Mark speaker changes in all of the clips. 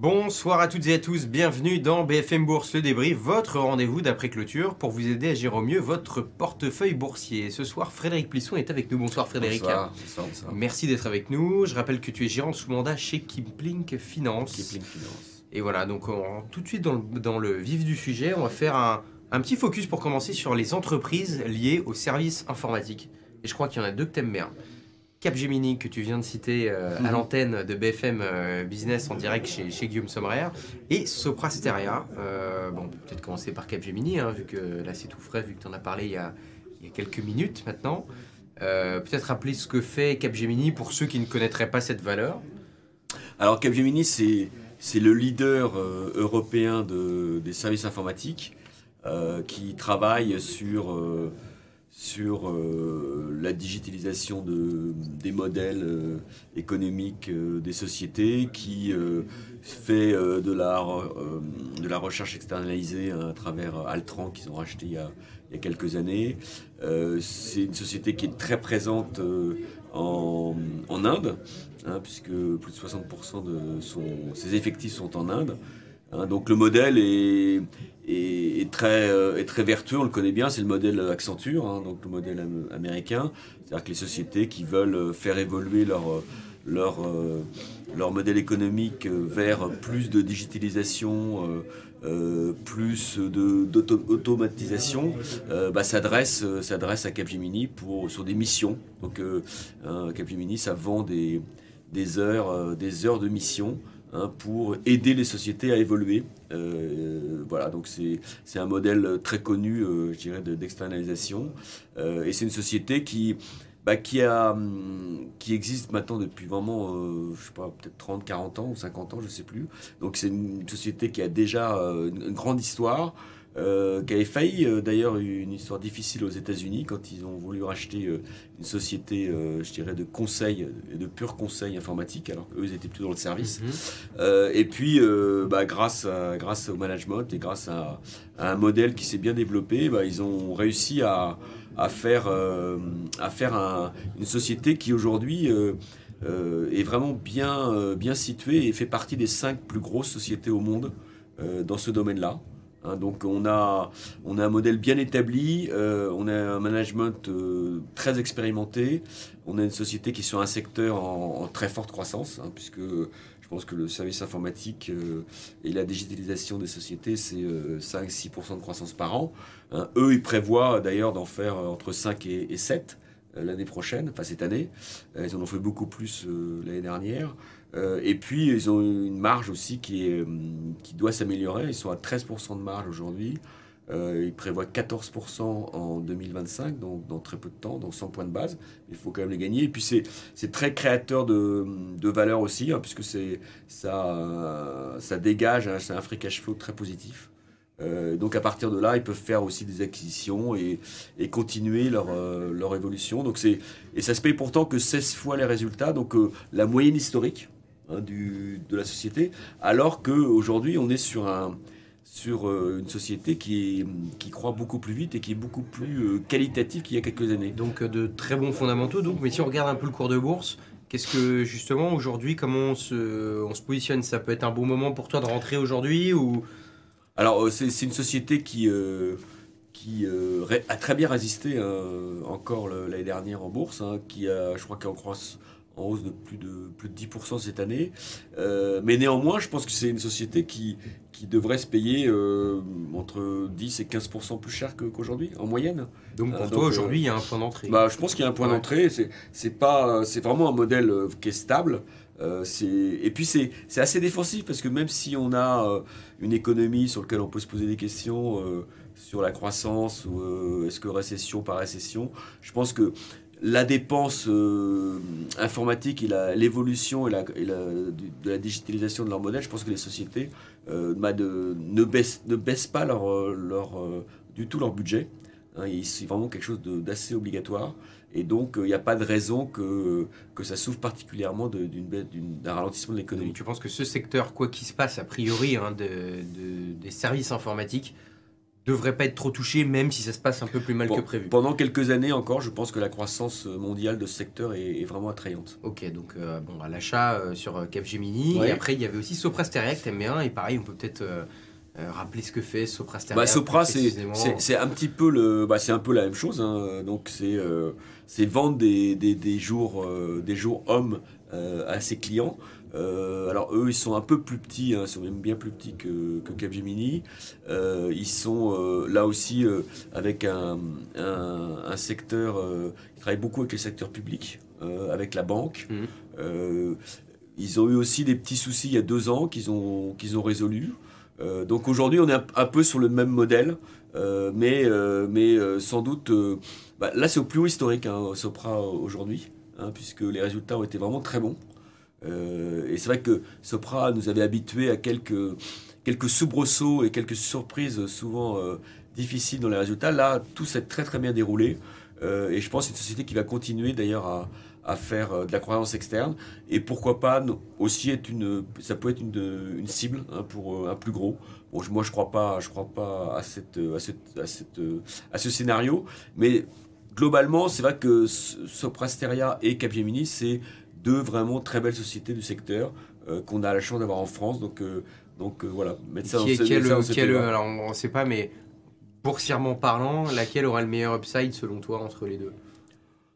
Speaker 1: Bonsoir à toutes et à tous, bienvenue dans BFM Bourse le débrief, votre rendez-vous d'après clôture pour vous aider à gérer au mieux votre portefeuille boursier. Ce soir, Frédéric Plisson est avec nous. Bonsoir Frédéric.
Speaker 2: Bonsoir, bonsoir, bonsoir.
Speaker 1: Merci d'être avec nous. Je rappelle que tu es gérant sous mandat chez Kipling Finance.
Speaker 2: Kipling Finance.
Speaker 1: Et voilà, donc on- tout de suite dans le, dans le vif du sujet, on va faire un, un petit focus pour commencer sur les entreprises liées aux services informatiques. Et je crois qu'il y en a deux que t'aimes bien. Capgemini, que tu viens de citer euh, à
Speaker 2: Mhm.
Speaker 1: l'antenne de BFM euh, Business en direct chez, chez Guillaume Sommerer, et Soprasteria. Euh, bon, peut-être commencer par Capgemini, hein, vu que là c'est tout frais, vu que tu en as parlé il y a, il y a quelques minutes maintenant. Euh, peut-être rappeler ce que fait Capgemini pour ceux qui ne connaîtraient pas cette valeur.
Speaker 2: Alors Capgemini, c'est c'est le leader européen de- des services informatiques qui travaille sur, sur euh, la digitalisation de, des modèles euh, économiques euh, des sociétés, qui fait de, la, de la recherche externalisée à travers Altran qu'ils ont racheté il y a, il y a quelques années. C'est une société qui est très présente en, en Inde, hein, puisque plus de 60% de son, ses effectifs sont en Inde. Hein, donc le modèle est, très, euh, vertueux, on le connaît bien, c'est le modèle Accenture, hein, donc le modèle am- américain. C'est-à-dire que les sociétés qui veulent euh, faire évoluer leur, euh, euh, modèle économique vers plus de digitalisation, plus d'automatisation, bah, s'adresse euh, s'adresse à Capgemini pour, sur des missions. Donc hein, Capgemini, ça vend des, heures, des heures de mission hein, pour aider les sociétés à évoluer. Euh, voilà, donc c'est un modèle très connu, euh, je dirais, de- d'externalisation. Euh, et c'est une société qui, bah, qui, a, hum, qui existe maintenant depuis vraiment, euh, je sais pas, peut-être 30, 40 ans ou 50 ans, je sais plus. Donc c'est une société qui a déjà une grande histoire. Euh, qui avait failli euh, d'ailleurs une histoire difficile aux États-Unis quand ils ont voulu racheter euh, une société, euh, je dirais, de conseil, de pur conseil informatique, alors qu'eux ils étaient plutôt dans le service. Euh, et puis, bah, grâce, à- grâce au management et grâce à, à un modèle qui s'est bien développé, bah, ils ont réussi à, à faire, à faire un- une société qui aujourd'hui est vraiment bien, bien située et fait partie des cinq plus grosses sociétés au monde dans ce domaine-là. Hein, donc on a, on a un modèle bien établi, euh, on a un management euh, très expérimenté, on a une société qui est sur un secteur en, très forte croissance, hein, puisque je pense que le service informatique euh, et la digitalisation des sociétés, c'est 5-6% de croissance par an. Hein. Eux, ils prévoient d'ailleurs d'en faire entre 5 et, et 7 euh, l'année prochaine, enfin cette année. Ils en ont fait beaucoup plus l'année dernière. Euh, et puis, ils ont une marge aussi qui, hum, qui doit s'améliorer. Ils sont à 13% de marge aujourd'hui. Euh, ils prévoient 14% en 2025, donc dans très peu de temps, donc 100 points de base. Il faut quand même les gagner. Et puis, c'est très créateur de, de valeur aussi, hein, puisque ça, euh, ça dégage, hein, c'est un free cash flow très positif. Euh, donc à partir de là, ils peuvent faire aussi des acquisitions et, et continuer leur, euh, leur évolution. Donc et ça se paye pourtant que 16 fois les résultats, donc euh, la moyenne historique hein, du, de la société, alors qu'aujourd'hui on est sur, un, sur euh, une société qui, est, qui croît beaucoup plus vite et qui est beaucoup plus euh, qualitative qu'il y a quelques années.
Speaker 1: Donc euh, de très bons fondamentaux. Donc, mais si on regarde un peu le cours de bourse, qu'est-ce que justement aujourd'hui, comment on se, on se positionne? Ça peut être un bon moment pour toi de rentrer aujourd'hui ou?
Speaker 2: Alors, c'est une société qui, euh, qui euh, a très bien résisté euh, encore l'année dernière en bourse, hein, qui a, je crois, qu'elle en croisse en hausse de plus de, plus de 10% cette année. Euh, mais néanmoins, je pense que c'est une société qui, qui devrait se payer euh, entre 10 et 15% plus cher qu'aujourd'hui, en moyenne.
Speaker 1: donc pour
Speaker 2: Euh,
Speaker 1: toi aujourd'hui il y a un point d'entrée.
Speaker 2: Bah, je pense qu'il y a un point
Speaker 1: Ouais.
Speaker 2: d'entrée. C'est, vraiment un modèle qui est stable. Euh, et puis c'est, assez défensif parce que même si on a euh, une économie sur laquelle on peut se poser des questions euh, sur la croissance ou est-ce que récession par récession, je pense que la dépense euh, informatique et l'évolution et la, de la digitalisation de leur modèle, je pense que les sociétés euh, bah, ne, baissent, pas leur, euh, du tout leur budget. Hein, c'est vraiment quelque chose d'assez obligatoire. Et donc, il n'y a pas de raison que, que ça souffre particulièrement d'un ralentissement de l'économie.
Speaker 1: Tu penses que ce secteur, quoi qu'il se passe a priori, hein, de- de- des services informatiques, devrait pas être trop touché, même si ça se passe un peu plus mal
Speaker 2: Bon,
Speaker 1: que prévu.
Speaker 2: Pendant quelques années encore, je pense que la croissance mondiale de ce secteur est, est vraiment attrayante.
Speaker 1: Ok, donc euh, bon, à l'achat euh, sur euh, Capgemini.
Speaker 2: Ouais.
Speaker 1: Et après, il y avait aussi Soprasteria que t'aimes bien. Et pareil, on peut peut-être euh, rappeler ce que fait Soprasteria.
Speaker 2: Bah, Sopra, c'est un petit peu le, bah, c'est un peu la même chose. hein. Donc c'est c'est vendre des, des, des jours des jours hommes à ses clients. Euh, alors eux, ils sont un peu plus petits, hein, ils sont même bien plus petits que, que Capgemini. Euh, ils sont euh, là aussi avec un, un, un secteur, ils travaillent beaucoup avec les secteurs publics, euh, avec la banque.
Speaker 1: Mhm.
Speaker 2: Ils ont eu aussi des petits soucis il y a deux ans qu'ils ont, qu'ils ont résolus. Donc aujourd'hui, on est un, un peu sur le même modèle, mais, mais sans doute, bah, là c'est au plus haut historique, hein, Sopra aujourd'hui, hein, puisque les résultats ont été vraiment très bons. Euh, et c'est vrai que Sopra nous avait habitués à quelques, quelques soubresauts et quelques surprises souvent euh, difficiles dans les résultats. Là, tout s'est très très bien déroulé. Euh, et je pense que c'est une société qui va continuer d'ailleurs à, faire de la croissance externe. Et pourquoi pas aussi être une, ça peut être une, cible hein, pour un plus gros. Bon, moi, je crois pas, je crois pas à à ce scénario. Mais globalement, c'est vrai que Soprasteria et Capgemini, c'est deux vraiment très belles sociétés du secteur euh, qu'on a la chance d'avoir en France. Donc, euh, donc euh, voilà, mettre ça
Speaker 1: Qui est- qui
Speaker 2: dans
Speaker 1: alors on ne sait pas, mais boursièrement parlant, laquelle aura le meilleur upside selon toi entre les deux?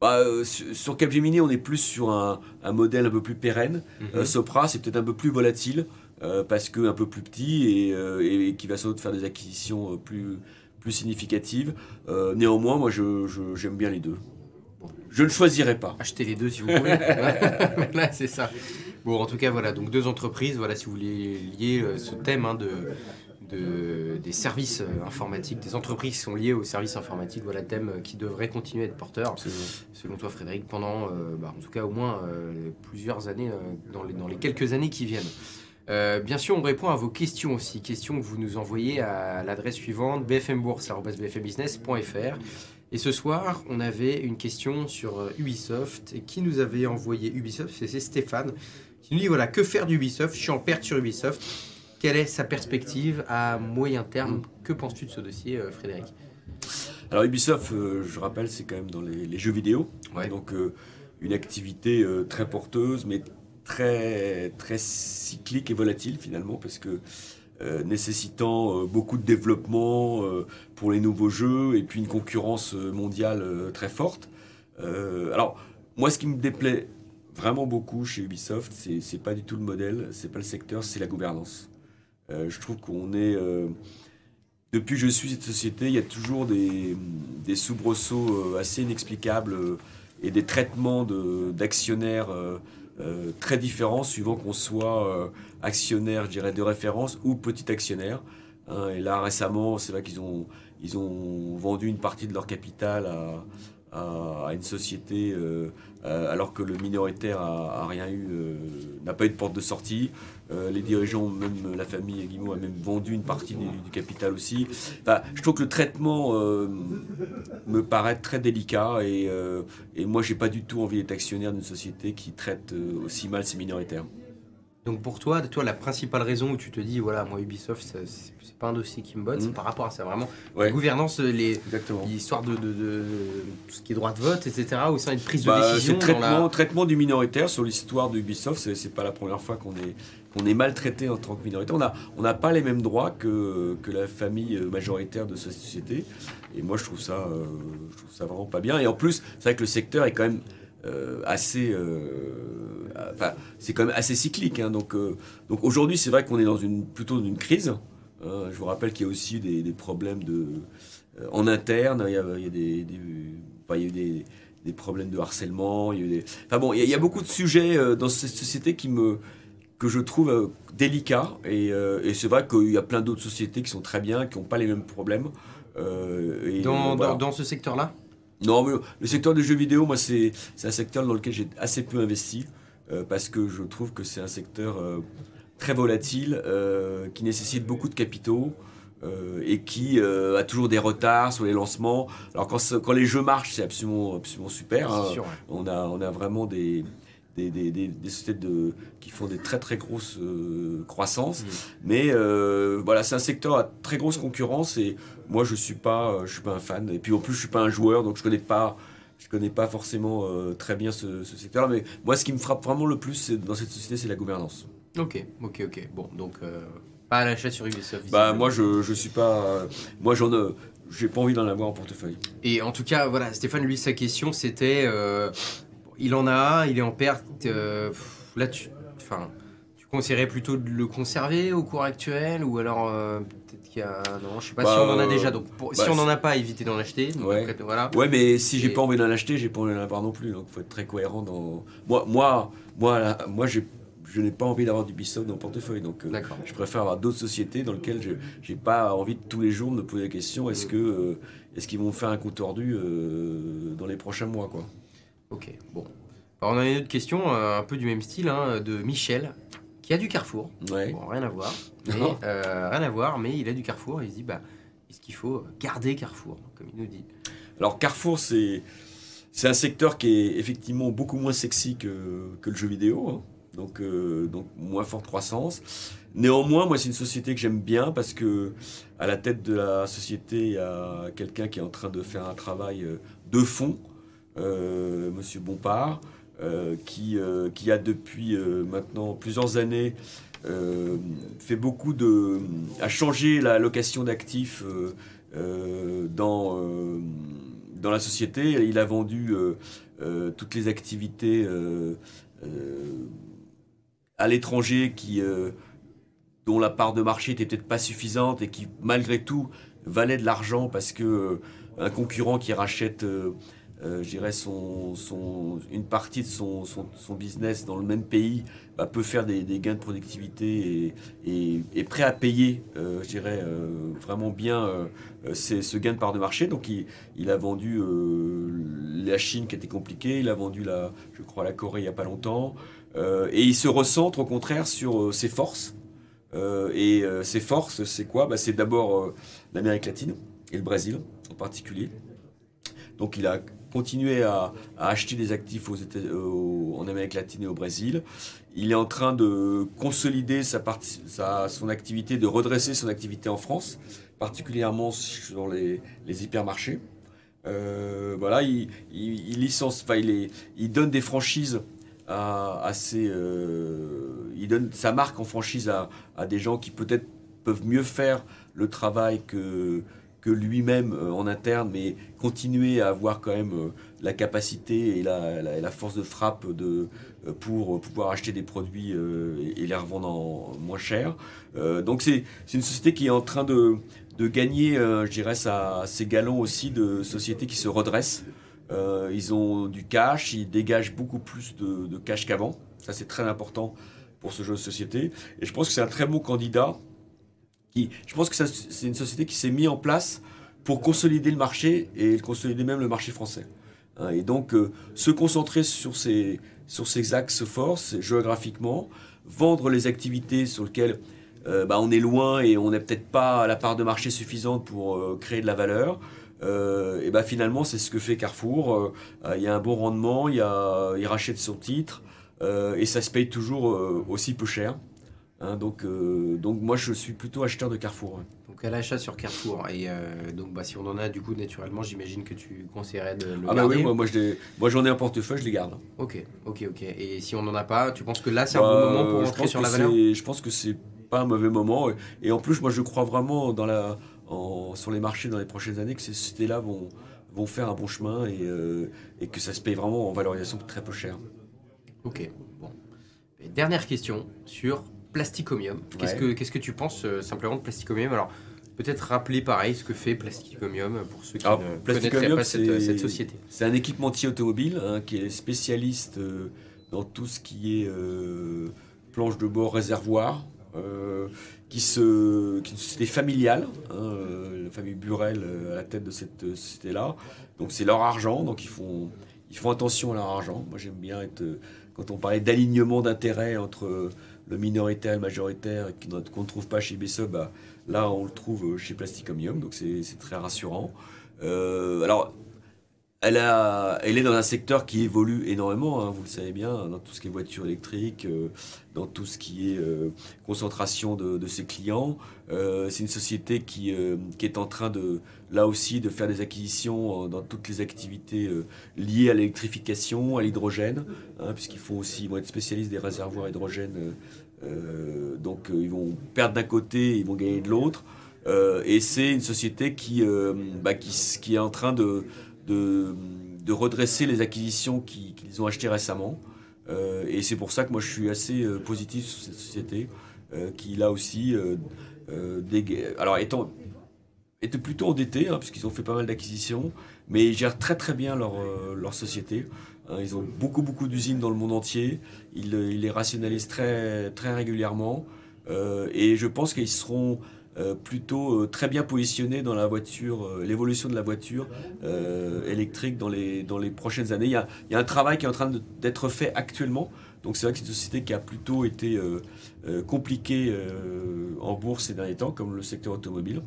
Speaker 2: Bah, euh, sur sur Capgemini, on est plus sur un, un modèle un peu plus pérenne. Euh,
Speaker 1: Mhm.
Speaker 2: Sopra, c'est peut-être un peu plus volatile euh, parce que un peu plus petit et, et qui va sans doute faire des acquisitions plus, plus significatives. Néanmoins, moi, je- je- j'aime bien les deux. Je ne choisirai pas.
Speaker 1: Achetez les deux si vous pouvez. Là, c'est ça. Bon, en tout cas, voilà, donc deux entreprises, voilà, si vous voulez lier euh, ce thème hein, de, de- des services euh, informatiques, des entreprises qui sont liées aux services informatiques, voilà, thème euh, qui devrait continuer à être porteur, selon toi, Frédéric, pendant, euh, bah, en tout cas, au moins euh, plusieurs années, euh, dans, les, dans les quelques années qui viennent. Euh, bien sûr, on répond à vos questions aussi, questions que vous nous envoyez à l'adresse suivante bfmbourse.bfmbusiness.fr. Et ce soir, on avait une question sur euh, Ubisoft. Et qui nous avait envoyé Ubisoft? C'est Stéphane qui nous dit voilà, que faire d'Ubisoft? Je suis en perte sur Ubisoft. Quelle est sa perspective à moyen terme? Que penses-tu de ce dossier, euh, Frédéric?
Speaker 2: Alors Ubisoft, euh, je rappelle, c'est quand même dans les, les jeux vidéo.
Speaker 1: Ouais.
Speaker 2: Donc euh, une activité euh, très porteuse, mais très, très cyclique et volatile finalement, parce que euh, nécessitant euh, beaucoup de développement euh, pour les nouveaux jeux et puis une concurrence mondiale très forte. Alors, moi, ce qui me déplaît vraiment beaucoup chez Ubisoft, c'est c'est pas du tout le modèle, c'est pas le secteur, c'est la gouvernance. Je trouve qu'on est. depuis que je suis cette société, il y a toujours des, des soubresauts assez inexplicables et des traitements d'actionnaires euh, très différents suivant qu'on soit euh, actionnaire, je dirais, de référence ou petit actionnaire. hein. et là, récemment, c'est vrai qu'ils ont, ils ont vendu une partie de leur capital à, à- une société euh, alors que le minoritaire rien eu, n'a pas eu de porte de sortie. Euh, les dirigeants, même la famille Guimau a même vendu une partie du, capital aussi. Je trouve que le traitement euh, me paraît très délicat et, euh, et moi pas du tout envie d'être actionnaire d'une société qui traite euh, aussi mal ses minoritaires.
Speaker 1: Donc pour toi, toi, la principale raison où tu te dis voilà, moi Ubisoft, c'est pas un dossier qui me botte, c'est
Speaker 2: Mhm.
Speaker 1: par rapport à ça vraiment.
Speaker 2: Ouais.
Speaker 1: La gouvernance,
Speaker 2: Exactement.
Speaker 1: l'histoire de, de, de- tout ce qui est droit de vote, etc. Au sein d'une prise de
Speaker 2: Bah,
Speaker 1: décision.
Speaker 2: traitement,
Speaker 1: la-
Speaker 2: traitement du minoritaire sur l'histoire de Ubisoft, c'est, pas la première fois qu'on est, qu'on est maltraité en tant que minoritaire. On n'a on pas les mêmes droits que, que la famille majoritaire de cette société. Et moi, je trouve ça, euh, je trouve ça vraiment pas bien. Et en plus, c'est vrai que le secteur est quand même euh, assez, euh, enfin, c'est quand même assez cyclique. hein. donc, euh, donc aujourd'hui, c'est vrai qu'on est dans une plutôt dans une crise. hein. je vous rappelle qu'il y a aussi des, des problèmes de, euh, en interne. Il y a, il y a des, des- enfin, il y a eu des, des problèmes de harcèlement. Il y a eu des... Enfin bon, il y, a, il y a beaucoup de sujets euh, dans cette société qui me, que je trouve euh, délicats. Et, euh, et c'est vrai qu'il y a plein d'autres sociétés qui sont très bien, qui n'ont pas les mêmes problèmes. Euh, et,
Speaker 1: dans,
Speaker 2: voilà.
Speaker 1: dans, dans ce secteur-là?
Speaker 2: Non, mais le secteur des jeux vidéo, moi, c'est c'est un secteur dans lequel j'ai assez peu investi parce que je trouve que c'est un secteur euh, très volatile, euh, qui nécessite beaucoup de capitaux euh, et qui euh, a toujours des retards sur les lancements. Alors quand, quand les jeux marchent, c'est absolument, absolument super. hein.
Speaker 1: C'est sûr, ouais.
Speaker 2: On a, on a vraiment des, des, des, des, des sociétés de, qui font des très très grosses euh, croissances.
Speaker 1: Mm.
Speaker 2: Mais euh, voilà, c'est un secteur à très grosse concurrence et moi je suis pas, euh, je suis pas un fan. Et puis en plus je suis pas un joueur, donc je connais pas, je connais pas forcément euh, très bien ce, ce secteur. Mais moi ce qui me frappe vraiment le plus dans cette société, c'est la gouvernance.
Speaker 1: Ok, ok, ok. Bon, donc euh, pas à l'achat sur Ubisoft.
Speaker 2: Bah moi je, je suis pas, euh, moi j'en ai, j'ai pas envie d'en avoir en portefeuille.
Speaker 1: Et en tout cas, voilà, Stéphane, lui, sa question, c'était, euh, il en a un, il est en perte. euh, pff, là, tu, enfin, tu conseillerais plutôt de le conserver au cours actuel, ou alors euh, peut-être qu'il y a, non, je sais pas
Speaker 2: Bah,
Speaker 1: si on en a
Speaker 2: euh,
Speaker 1: déjà. Donc, pour- si
Speaker 2: bah,
Speaker 1: on en a pas, évitez d'en acheter. Donc,
Speaker 2: Ouais.
Speaker 1: après, voilà.
Speaker 2: Ouais, mais si j'ai
Speaker 1: Et-
Speaker 2: pas envie d'en acheter, j'ai pas envie d'en avoir non plus. Donc faut être très cohérent dans. Moi, moi, moi, là, moi, j'ai- je n'ai pas envie d'avoir du Ubisoft dans mon portefeuille. Donc euh, je préfère avoir d'autres sociétés dans lesquelles je j'ai pas envie de tous les jours de me poser la question est-ce
Speaker 1: Mm.
Speaker 2: que euh, est-ce qu'ils vont me faire un coup tordu euh, dans les prochains mois quoi.
Speaker 1: Ok, bon. Alors, on a une autre question, euh, un peu du même style, hein, de Michel, qui a du Carrefour.
Speaker 2: Ouais.
Speaker 1: Bon, rien à voir. Mais, euh, rien à voir, mais il a du Carrefour et il se dit, bah, est-ce qu'il faut garder Carrefour, comme il nous dit?
Speaker 2: Alors Carrefour, c'est c'est un secteur qui est effectivement beaucoup moins sexy que, que le jeu vidéo, hein. donc, euh, donc moins forte croissance. Néanmoins, moi, c'est une société que j'aime bien parce que à la tête de la société, il y a quelqu'un qui est en train de faire un travail euh, de fond, euh, Monsieur Bompard, qui, euh, qui a depuis euh, maintenant plusieurs années euh, fait beaucoup de a changé la location d'actifs euh, euh, dans euh, dans la société. Il a vendu euh, euh, toutes les activités euh, euh, à l'étranger qui euh, dont la part de marché était peut-être pas suffisante et qui malgré tout valait de l'argent parce que euh, un concurrent qui rachète euh, euh, je dirais son, une partie de son, son, business dans le même pays bah, peut faire des, gains de productivité et, est prêt à payer, euh, je dirais, euh, vraiment bien euh, euh, ce gain de part de marché. Donc il, il a vendu la Chine qui était compliquée, il a vendu, la, je crois, la Corée il n'y a pas longtemps. Et il se recentre au contraire sur ses forces. Et ses forces, c'est quoi? Bah, C'est d'abord l'Amérique latine et le Brésil en particulier. Donc il a continué à, acheter des actifs aux en Amérique latine et au Brésil. Il est en train de consolider sa partie, sa, son activité, de redresser son activité en France, particulièrement sur les, les hypermarchés. Euh, voilà, il, il, licence, enfin, il, est- il donne des franchises à, ses, euh, il donne sa marque en franchise à des gens qui peut-être peuvent mieux faire le travail que, que lui-même euh, en interne, mais continuer à avoir quand même euh, la capacité et la, force de frappe euh, pour pouvoir acheter des produits et, les revendre en moins cher. Donc c'est une société qui est en train de, gagner, je dirais, sa- ses galons aussi de sociétés qui se redressent. Ils ont du cash, ils dégagent beaucoup plus de, de cash qu'avant. Ça, c'est très important pour ce jeu de société. Et je pense que c'est un très bon candidat. Je pense que c'est une société qui s'est mise en place pour consolider le marché et consolider même le marché français. Hein, et donc, euh, se concentrer sur ces, axes forts, géographiquement, vendre les activités sur lesquelles euh, bah, on est loin et on n'a peut-être pas la part de marché suffisante pour euh, créer de la valeur. Et bah, finalement, c'est ce que fait Carrefour. Il y a un bon rendement, il, il rachète son titre et ça se paye toujours aussi peu cher. Hein, donc, euh, donc moi, je suis plutôt acheteur de Carrefour.
Speaker 1: Donc à l'achat sur Carrefour. Et euh, donc bah, si on en a, du coup, naturellement, j'imagine que tu conseillerais de le
Speaker 2: Ah bah
Speaker 1: garder.
Speaker 2: oui, moi, moi, je les- moi j'en ai un portefeuille, je les garde.
Speaker 1: Ok, ok, ok. Et si on n'en a pas, tu penses que là, c'est
Speaker 2: Bah,
Speaker 1: un bon moment pour rentrer sur la valeur
Speaker 2: Je pense que c'est pas un mauvais moment. Et, et en plus, moi, je crois vraiment dans la, en- sur les marchés dans les prochaines années que ces sociétés-là vont, vont faire un bon chemin et, euh, et que ça se paye vraiment en valorisation très peu cher.
Speaker 1: Ok, bon. Et dernière question sur Plasticomium. Qu'est-ce
Speaker 2: Ouais.
Speaker 1: que qu'est-ce que tu penses euh, simplement de Plasticomium Alors, peut-être rappeler pareil ce que fait Plasticomium pour ceux qui
Speaker 2: Alors,
Speaker 1: ne
Speaker 2: Plasticomium,
Speaker 1: pas cette, cette société.
Speaker 2: C'est un équipementier automobile hein, qui est spécialiste euh, dans tout ce qui est euh, planche de bord, réservoir, euh, qui se, qui est une société familiale, hein, euh, la famille Burel euh, à la tête de cette euh, société-là. Donc c'est leur argent, donc ils font, ils font attention à leur argent. Moi j'aime bien être, euh, quand on parlait d'alignement d'intérêts entre euh, le minoritaire le majoritaire, qu'on ne trouve pas chez BSE, bah, là on le trouve euh, chez Plasticomium, donc c'est c'est très rassurant. Euh, alors elle, est dans un secteur qui évolue énormément, hein, vous le savez bien, dans tout ce qui est voiture électrique, euh, dans tout ce qui est euh, concentration de, ses clients. Euh, c'est une société qui, est en train de, là aussi, de faire des acquisitions dans toutes les activités liées à l'électrification, à l'hydrogène, hein, puisqu'ils font aussi, vont être spécialistes des réservoirs hydrogène. donc ils vont perdre d'un côté, ils vont gagner de l'autre. et c'est une société qui, bah, est en train de, de, redresser les acquisitions qu'ils ont achetées récemment. Euh, et c'est pour ça que moi je suis assez euh, positif sur cette société euh, qui là aussi, alors étant, était plutôt endetté hein, puisqu'ils ont fait pas mal d'acquisitions, mais ils gèrent très très bien leur, leur société. Hein, ils ont beaucoup beaucoup d'usines dans le monde entier, ils, ils, les rationalisent très, très régulièrement et je pense qu'ils seront plutôt euh, très bien positionné dans la voiture, euh, l'évolution de la voiture électrique dans les, dans les prochaines années. Il y, a, il y a un travail qui est en train d'être fait actuellement. Donc c'est vrai que c'est une société qui a plutôt été compliquée en bourse ces derniers temps, comme le secteur automobile.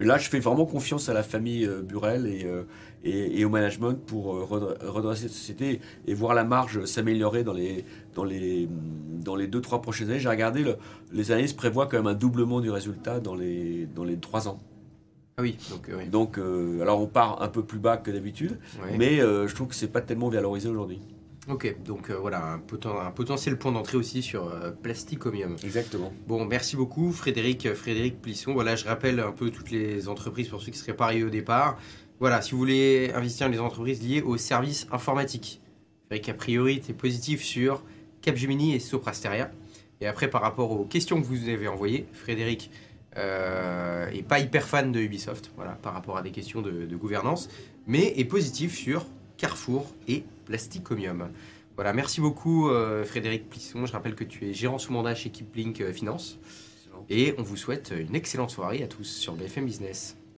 Speaker 2: Là, je fais vraiment confiance à la famille Burel et, et, au management pour redresser cette société et voir la marge s'améliorer dans les, dans les, dans les 2-3 prochaines années. J'ai regardé, le, les analystes prévoient quand même un doublement du résultat dans les, dans les 3 ans.
Speaker 1: Ah oui, donc,
Speaker 2: euh, donc euh, alors on part un peu plus bas que d'habitude, mais euh, je trouve que c'est pas tellement valorisé aujourd'hui.
Speaker 1: Ok, donc voilà, un, un, potentiel point d'entrée aussi sur Plasticomium.
Speaker 2: Exactement.
Speaker 1: Bon, merci beaucoup Frédéric, Frédéric Plisson. Voilà, je rappelle un peu toutes les entreprises pour ceux qui seraient pariés au départ. Voilà, si vous voulez investir dans les entreprises liées aux services informatiques, Frédéric, a priori, tu es positif sur Capgemini et Soprasteria. Et après, par rapport aux questions que vous avez envoyées, Frédéric euh, est pas hyper fan de Ubisoft, voilà, par rapport à des questions de, gouvernance, mais est positif sur Carrefour et Plasticomium. Voilà, merci beaucoup euh, Frédéric Plisson. Je rappelle que tu es gérant sous mandat chez Keeplink euh, Finance. Et on vous souhaite une excellente soirée à tous sur BFM Business.